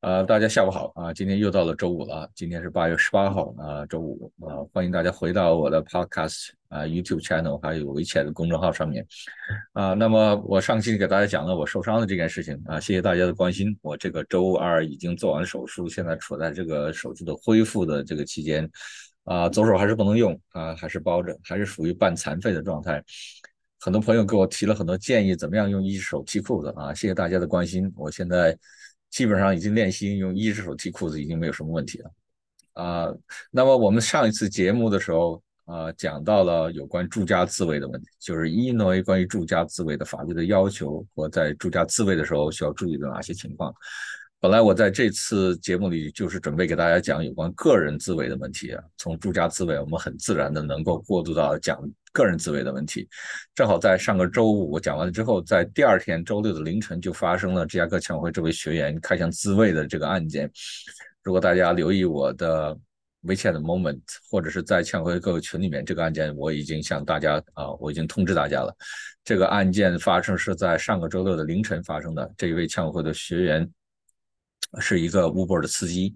呃，大家下午好啊！今天又到了周五了，今天是八月十八号啊，周五啊，欢迎大家回到我的 Podcast 啊 YouTube channel 还有微浅的公众号上面啊。那么我上期给大家讲了我受伤的这件事情啊，谢谢大家的关心。我这个周二已经做完手术，现在处在这个手术的恢复的这个期间啊，左手还是不能用啊，还是包着，还是属于半残废的状态。很多朋友给我提了很多建议，怎么样用一手提裤子啊？谢谢大家的关心，我现在。基本上已经练习用一只手提裤子，已经没有什么问题了啊。那么我们上一次节目的时候啊，讲到了有关住家自卫的问题，就是一诺关于住家自卫的法律的要求和在住家自卫的时候需要注意的哪些情况。本来我在这次节目里就是准备给大家讲有关个人自卫的问题啊，从住家自卫我们很自然的能够过渡到讲。个人自卫的问题，正好在上个周五我讲完了之后，在第二天周六的凌晨就发生了芝加哥枪会这位学员开枪自卫的这个案件。如果大家留意我的 WeChat moment，或者是在枪会各个群里面，这个案件我已经向大家啊，我已经通知大家了。这个案件发生是在上个周六的凌晨发生的。这一位枪会的学员是一个 Uber 的司机，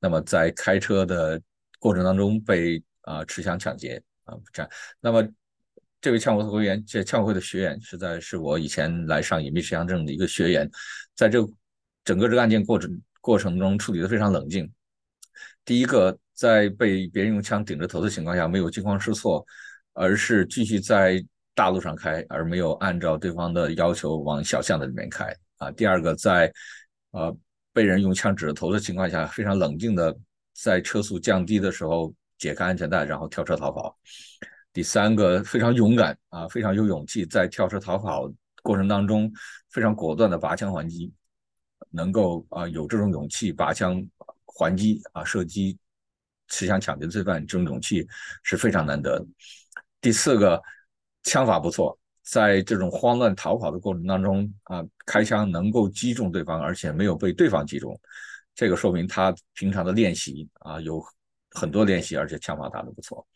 那么在开车的过程当中被啊持枪抢劫。啊，这样，那么这位枪会会员，这枪会的学员，实在是我以前来上隐蔽持枪证的一个学员，在这整个这个案件过程过程中处理的非常冷静。第一个，在被别人用枪顶着头的情况下，没有惊慌失措，而是继续在大路上开，而没有按照对方的要求往小巷子里面开。啊，第二个，在呃被人用枪指着头的情况下，非常冷静的在车速降低的时候。解开安全带，然后跳车逃跑。第三个非常勇敢啊，非常有勇气，在跳车逃跑过程当中非常果断的拔枪还击，能够啊有这种勇气拔枪还击啊射击持枪抢劫罪犯，这种勇气是非常难得的。第四个枪法不错，在这种慌乱逃跑的过程当中啊开枪能够击中对方，而且没有被对方击中，这个说明他平常的练习啊有。很多练习，而且枪法打得不错，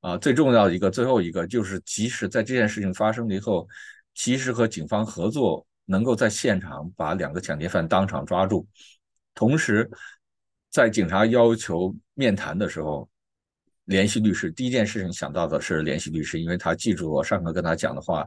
啊，最重要的一个，最后一个就是，即使在这件事情发生了以后，及时和警方合作，能够在现场把两个抢劫犯当场抓住，同时，在警察要求面谈的时候，联系律师，第一件事情想到的是联系律师，因为他记住我上课跟他讲的话，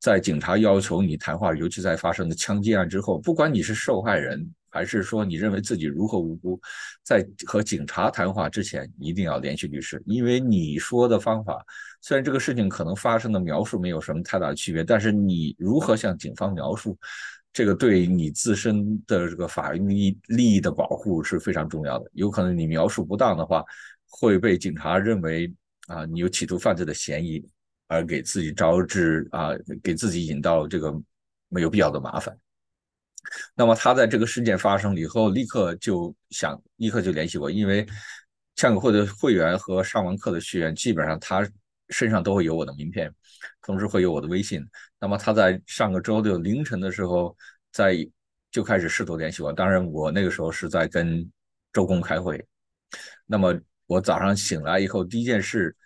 在警察要求你谈话，尤其在发生的枪击案之后，不管你是受害人。还是说你认为自己如何无辜，在和警察谈话之前一定要联系律师，因为你说的方法虽然这个事情可能发生的描述没有什么太大的区别，但是你如何向警方描述，这个对你自身的这个法律利利益的保护是非常重要的。有可能你描述不当的话，会被警察认为啊你有企图犯罪的嫌疑，而给自己招致啊给自己引到这个没有必要的麻烦。那么他在这个事件发生了以后，立刻就想，立刻就联系我，因为枪友会的会员和上完课的学员，基本上他身上都会有我的名片，同时会有我的微信。那么他在上个周六凌晨的时候，在就开始试图联系我。当然，我那个时候是在跟周公开会。那么我早上醒来以后，第一件事，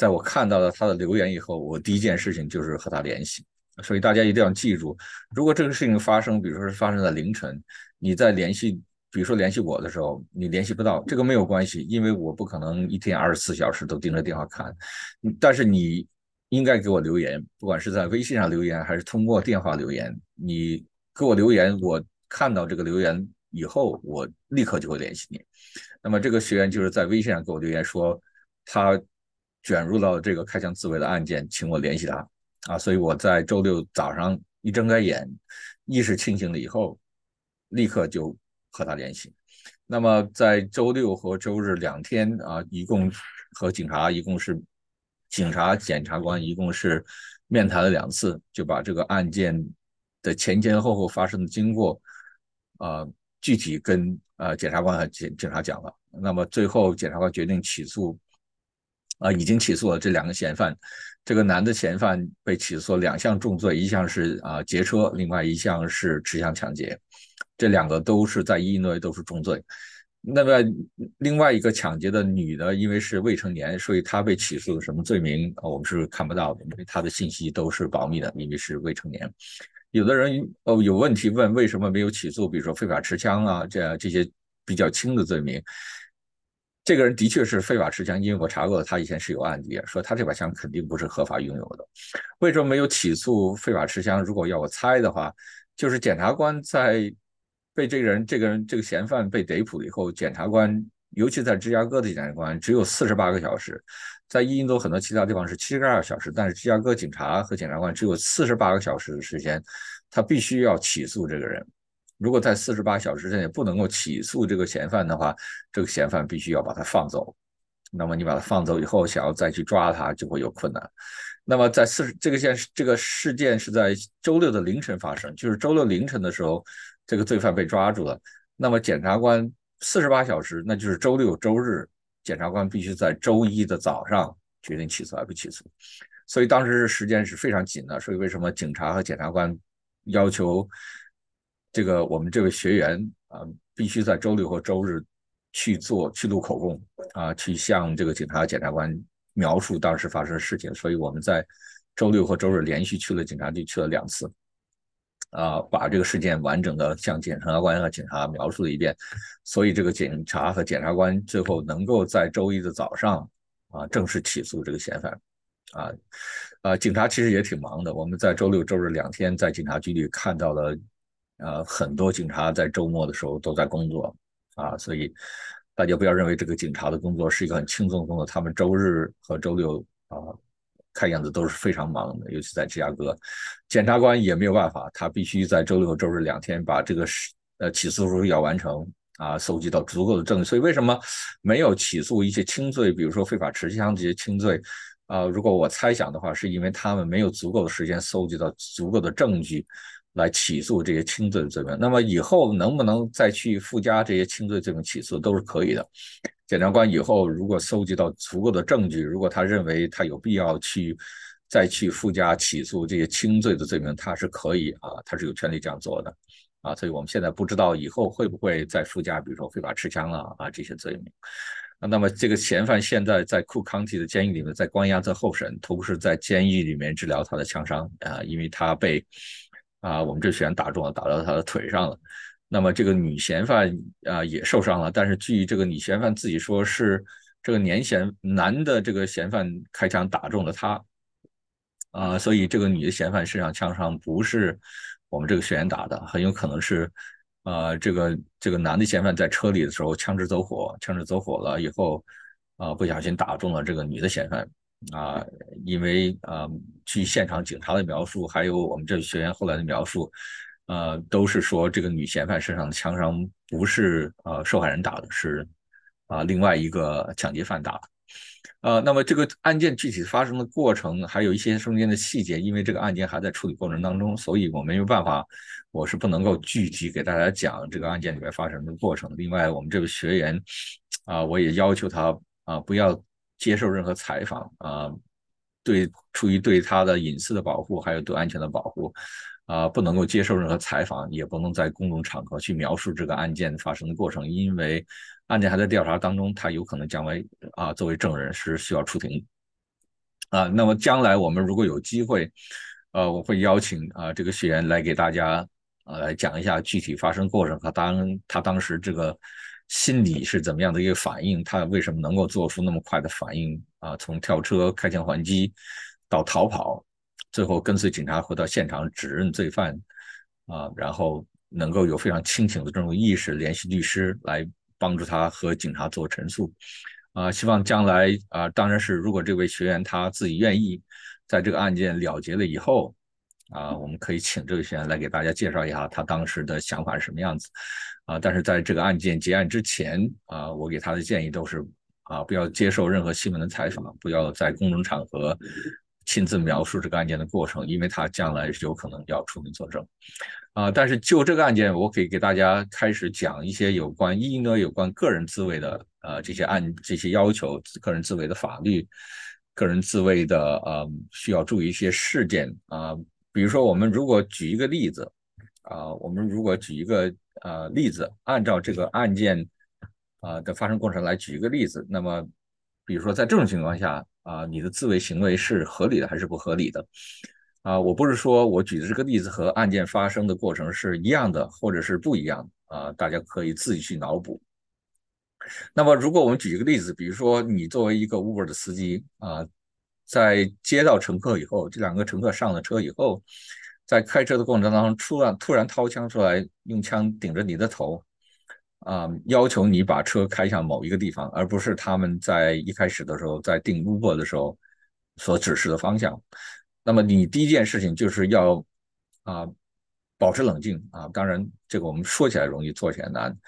在我看到了他的留言以后，我第一件事情就是和他联系。所以大家一定要记住，如果这个事情发生，比如说是发生在凌晨，你在联系，比如说联系我的时候，你联系不到，这个没有关系，因为我不可能一天二十四小时都盯着电话看。但是你应该给我留言，不管是在微信上留言，还是通过电话留言，你给我留言，我看到这个留言以后，我立刻就会联系你。那么这个学员就是在微信上给我留言说，他卷入到这个开枪自卫的案件，请我联系他。啊，所以我在周六早上一睁开眼，意识清醒了以后，立刻就和他联系。那么在周六和周日两天啊，一共和警察一共是警察检察官一共是面谈了两次，就把这个案件的前前后后发生的经过啊具体跟呃检察官和警警察讲了。那么最后检察官决定起诉。啊，已经起诉了这两个嫌犯。这个男的嫌犯被起诉两项重罪，一项是啊劫车，另外一项是持枪抢劫。这两个都是在伊内都是重罪。那么另外一个抢劫的女的，因为是未成年，所以她被起诉的什么罪名？我们是看不到的，因为她的信息都是保密的，因为是未成年。有的人哦有问题问为什么没有起诉，比如说非法持枪啊，这这些比较轻的罪名。这个人的确是非法持枪，因为我查过他以前是有案底，说他这把枪肯定不是合法拥有的。为什么没有起诉非法持枪？如果要我猜的话，就是检察官在被这个人、这个人、这个嫌犯被逮捕了以后，检察官，尤其在芝加哥的检察官，只有四十八个小时，在印度很多其他地方是七十二小时，但是芝加哥警察和检察官只有四十八个小时的时间，他必须要起诉这个人。如果在四十八小时之内不能够起诉这个嫌犯的话，这个嫌犯必须要把他放走。那么你把他放走以后，想要再去抓他就会有困难。那么在四十这个件这个事件是在周六的凌晨发生，就是周六凌晨的时候，这个罪犯被抓住了。那么检察官四十八小时，那就是周六周日，检察官必须在周一的早上决定起诉还不起诉。所以当时时间是非常紧的。所以为什么警察和检察官要求？这个我们这位学员啊，必须在周六或周日去做去录口供啊，去向这个警察、检察官描述当时发生的事情。所以我们在周六和周日连续去了警察局，去了两次，啊，把这个事件完整的向检察官和警察描述了一遍。所以这个警察和检察官最后能够在周一的早上啊正式起诉这个嫌犯。啊，啊，警察其实也挺忙的。我们在周六、周日两天在警察局里看到了。呃，很多警察在周末的时候都在工作啊，所以大家不要认为这个警察的工作是一个很轻松的工作，他们周日和周六啊，看样子都是非常忙的，尤其在芝加哥，检察官也没有办法，他必须在周六、周日两天把这个事呃起诉书要完成啊，搜集到足够的证据。所以为什么没有起诉一些轻罪，比如说非法持枪这些轻罪啊？如果我猜想的话，是因为他们没有足够的时间搜集到足够的证据。来起诉这些轻罪的罪名，那么以后能不能再去附加这些轻罪罪名起诉都是可以的。检察官以后如果搜集到足够的证据，如果他认为他有必要去再去附加起诉这些轻罪的罪名，他是可以啊，他是有权利这样做的啊。所以我们现在不知道以后会不会再附加，比如说非法持枪啊啊这些罪名。那么这个嫌犯现在在库康体的监狱里面在关押在候审，同时在监狱里面治疗他的枪伤啊，因为他被。啊，我们这学员打中了，打到他的腿上了。那么这个女嫌犯啊也受伤了，但是据这个女嫌犯自己说，是这个年嫌男的这个嫌犯开枪打中了他。啊，所以这个女的嫌犯身上枪伤不是我们这个学员打的，很有可能是啊这个这个男的嫌犯在车里的时候枪支走火，枪支走火了以后啊不小心打中了这个女的嫌犯。啊，因为啊，据现场警察的描述，还有我们这位学员后来的描述，呃，都是说这个女嫌犯身上的枪伤不是呃受害人打的，是啊另外一个抢劫犯打的。呃，那么这个案件具体发生的过程，还有一些中间的细节，因为这个案件还在处理过程当中，所以我没有办法，我是不能够具体给大家讲这个案件里面发生的过程。另外，我们这位学员啊，我也要求他啊不要。接受任何采访啊，对，出于对他的隐私的保护，还有对安全的保护，啊，不能够接受任何采访，也不能在公众场合去描述这个案件发生的过程，因为案件还在调查当中，他有可能将来啊作为证人是需要出庭啊。那么将来我们如果有机会，呃，我会邀请啊这个学员来给大家啊来讲一下具体发生过程和当他当时这个。心理是怎么样的一个反应？他为什么能够做出那么快的反应啊？从跳车、开枪还击到逃跑，最后跟随警察回到现场指认罪犯啊，然后能够有非常清醒的这种意识，联系律师来帮助他和警察做陈述啊。希望将来啊，当然是如果这位学员他自己愿意，在这个案件了结了以后啊，我们可以请这位学员来给大家介绍一下他当时的想法是什么样子。啊，但是在这个案件结案之前啊，我给他的建议都是啊，不要接受任何新闻的采访，不要在公众场合亲自描述这个案件的过程，因为他将来有可能要出庭作证。啊，但是就这个案件，我可以给大家开始讲一些有关一呢，有关个人自卫的呃这些案这些要求，个人自卫的法律，个人自卫的呃需要注意一些事件啊，比如说我们如果举一个例子啊，我们如果举一个。呃，例子，按照这个案件啊的发生过程来举一个例子。那么，比如说在这种情况下啊，你的自卫行为是合理的还是不合理的？啊，我不是说我举的这个例子和案件发生的过程是一样的，或者是不一样的啊，大家可以自己去脑补。那么，如果我们举一个例子，比如说你作为一个 Uber 的司机啊，在接到乘客以后，这两个乘客上了车以后，在开车的过程当中，突然突然掏枪出来，用枪顶着你的头啊，要求你把车开向某一个地方，而不是他们在一开始的时候在订 Uber 的时候所指示的方向。那么你第一件事情就是要啊保持冷静啊，当然这个我们说起来容易，做起来难。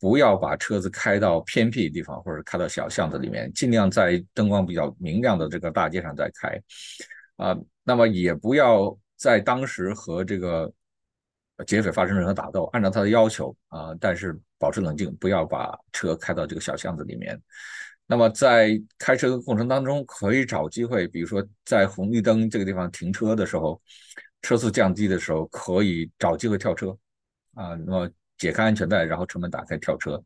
不要把车子开到偏僻的地方，或者开到小巷子里面，尽量在灯光比较明亮的这个大街上再开。啊，那么也不要在当时和这个劫匪发生任何打斗，按照他的要求啊，但是保持冷静，不要把车开到这个小巷子里面。那么在开车的过程当中，可以找机会，比如说在红绿灯这个地方停车的时候，车速降低的时候，可以找机会跳车啊。那么解开安全带，然后车门打开跳车。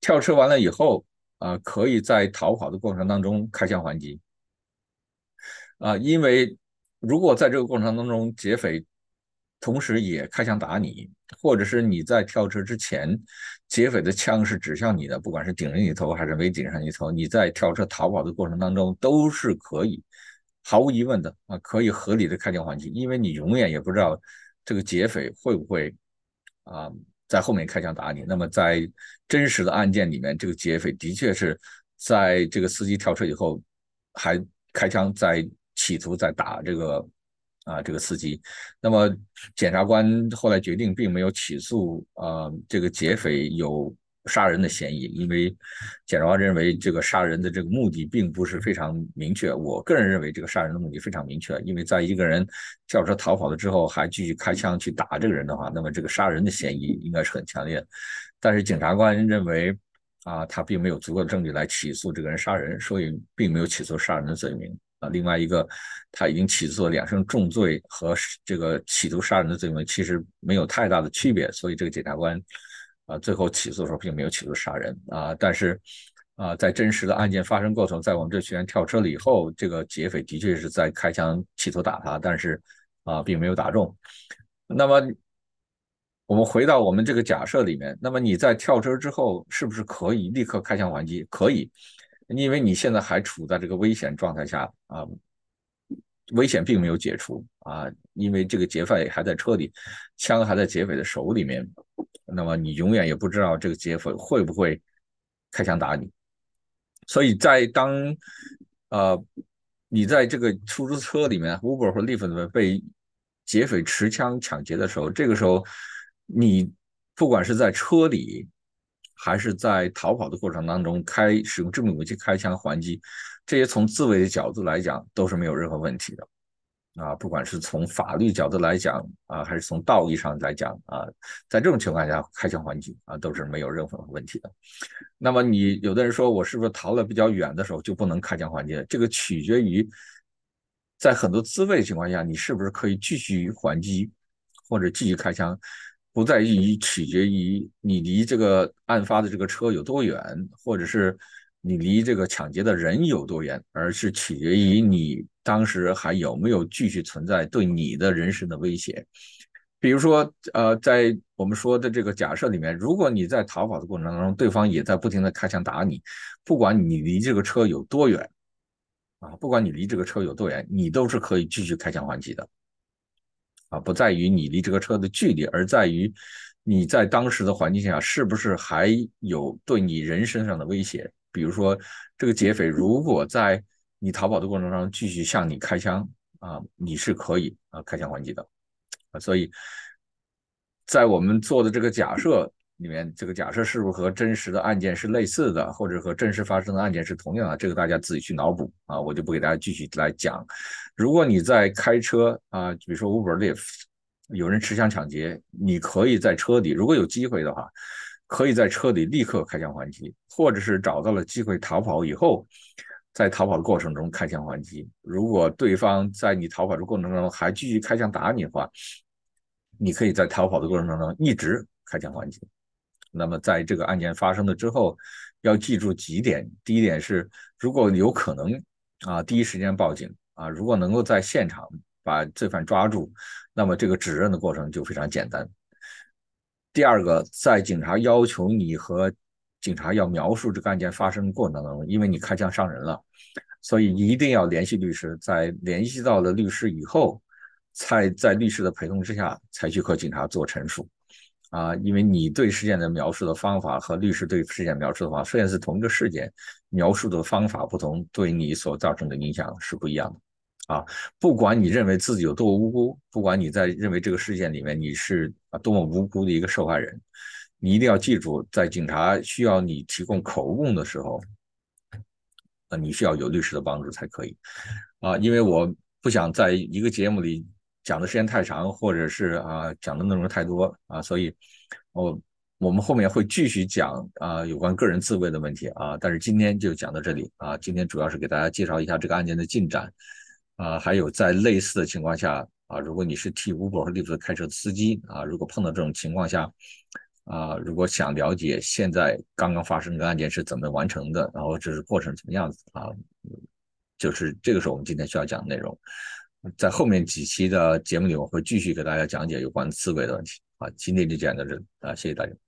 跳车完了以后啊，可以在逃跑的过程当中开枪还击啊，因为如果在这个过程当中劫匪同时也开枪打你，或者是你在跳车之前。劫匪的枪是指向你的，不管是顶着你头还是没顶上你头，你在跳车逃跑的过程当中都是可以，毫无疑问的啊，可以合理的开枪还击，因为你永远也不知道这个劫匪会不会啊在后面开枪打你。那么在真实的案件里面，这个劫匪的确是在这个司机跳车以后还开枪在企图在打这个。啊，这个司机，那么检察官后来决定并没有起诉啊，这个劫匪有杀人的嫌疑，因为检察官认为这个杀人的这个目的并不是非常明确。我个人认为这个杀人的目的非常明确，因为在一个人跳车逃跑了之后还继续开枪去打这个人的话，那么这个杀人的嫌疑应该是很强烈。但是检察官认为啊，他并没有足够的证据来起诉这个人杀人，所以并没有起诉杀人的罪名。啊，另外一个，他已经起诉了两项重罪和这个企图杀人的罪名，其实没有太大的区别，所以这个检察官啊，最后起诉的时候并没有起诉杀人啊。但是啊，在真实的案件发生过程，在我们这学员跳车了以后，这个劫匪的确是在开枪企图打他，但是啊，并没有打中。那么我们回到我们这个假设里面，那么你在跳车之后，是不是可以立刻开枪还击？可以。因为你现在还处在这个危险状态下啊，危险并没有解除啊，因为这个劫匪还在车里，枪还在劫匪的手里面，那么你永远也不知道这个劫匪会不会开枪打你，所以在当呃你在这个出租车里面，Uber 或 Lyft 里面被劫匪持枪抢劫的时候，这个时候你不管是在车里。还是在逃跑的过程当中开使用致命武器开枪还击，这些从自卫的角度来讲都是没有任何问题的啊！不管是从法律角度来讲啊，还是从道义上来讲啊，在这种情况下开枪还击啊都是没有任何问题的。那么你有的人说我是不是逃了比较远的时候就不能开枪还击？这个取决于在很多自卫情况下你是不是可以继续还击或者继续开枪。不在于取决于你离这个案发的这个车有多远，或者是你离这个抢劫的人有多远，而是取决于你当时还有没有继续存在对你的人身的威胁。比如说，呃，在我们说的这个假设里面，如果你在逃跑的过程当中，对方也在不停的开枪打你，不管你离这个车有多远，啊，不管你离这个车有多远，你都是可以继续开枪还击的。啊，不在于你离这个车的距离，而在于你在当时的环境下是不是还有对你人身上的威胁。比如说，这个劫匪如果在你逃跑的过程中继续向你开枪，啊，你是可以啊开枪还击的。啊，所以在我们做的这个假设。里面这个假设是不是和真实的案件是类似的，或者和真实发生的案件是同样的？这个大家自己去脑补啊，我就不给大家继续来讲。如果你在开车啊，比如说 Uber l i f t 有人持枪抢劫，你可以在车底，如果有机会的话，可以在车里立刻开枪还击，或者是找到了机会逃跑以后，在逃跑的过程中开枪还击。如果对方在你逃跑的过程中还继续开枪打你的话，你可以在逃跑的过程当中一直开枪还击。那么，在这个案件发生了之后，要记住几点。第一点是，如果有可能啊，第一时间报警啊。如果能够在现场把罪犯抓住，那么这个指认的过程就非常简单。第二个，在警察要求你和警察要描述这个案件发生的过程当中，因为你开枪伤人了，所以一定要联系律师，在联系到了律师以后，才在律师的陪同之下，才去和警察做陈述。啊，因为你对事件的描述的方法和律师对事件描述的方法，虽然是同一个事件，描述的方法不同，对你所造成的影响是不一样的。啊，不管你认为自己有多无辜，不管你在认为这个事件里面你是啊多么无辜的一个受害人，你一定要记住，在警察需要你提供口供的时候，啊，你需要有律师的帮助才可以。啊，因为我不想在一个节目里。讲的时间太长，或者是啊讲的内容太多啊，所以，我我们后面会继续讲啊有关个人自卫的问题啊，但是今天就讲到这里啊。今天主要是给大家介绍一下这个案件的进展啊，还有在类似的情况下啊，如果你是替 Uber 和 Lyft 开车的司机啊，如果碰到这种情况下啊，如果想了解现在刚刚发生的案件是怎么完成的，然后这是过程怎么样子啊，就是这个是我们今天需要讲的内容。在后面几期的节目里，我会继续给大家讲解有关刺猬的问题。啊，今天就讲到这里啊，谢谢大家。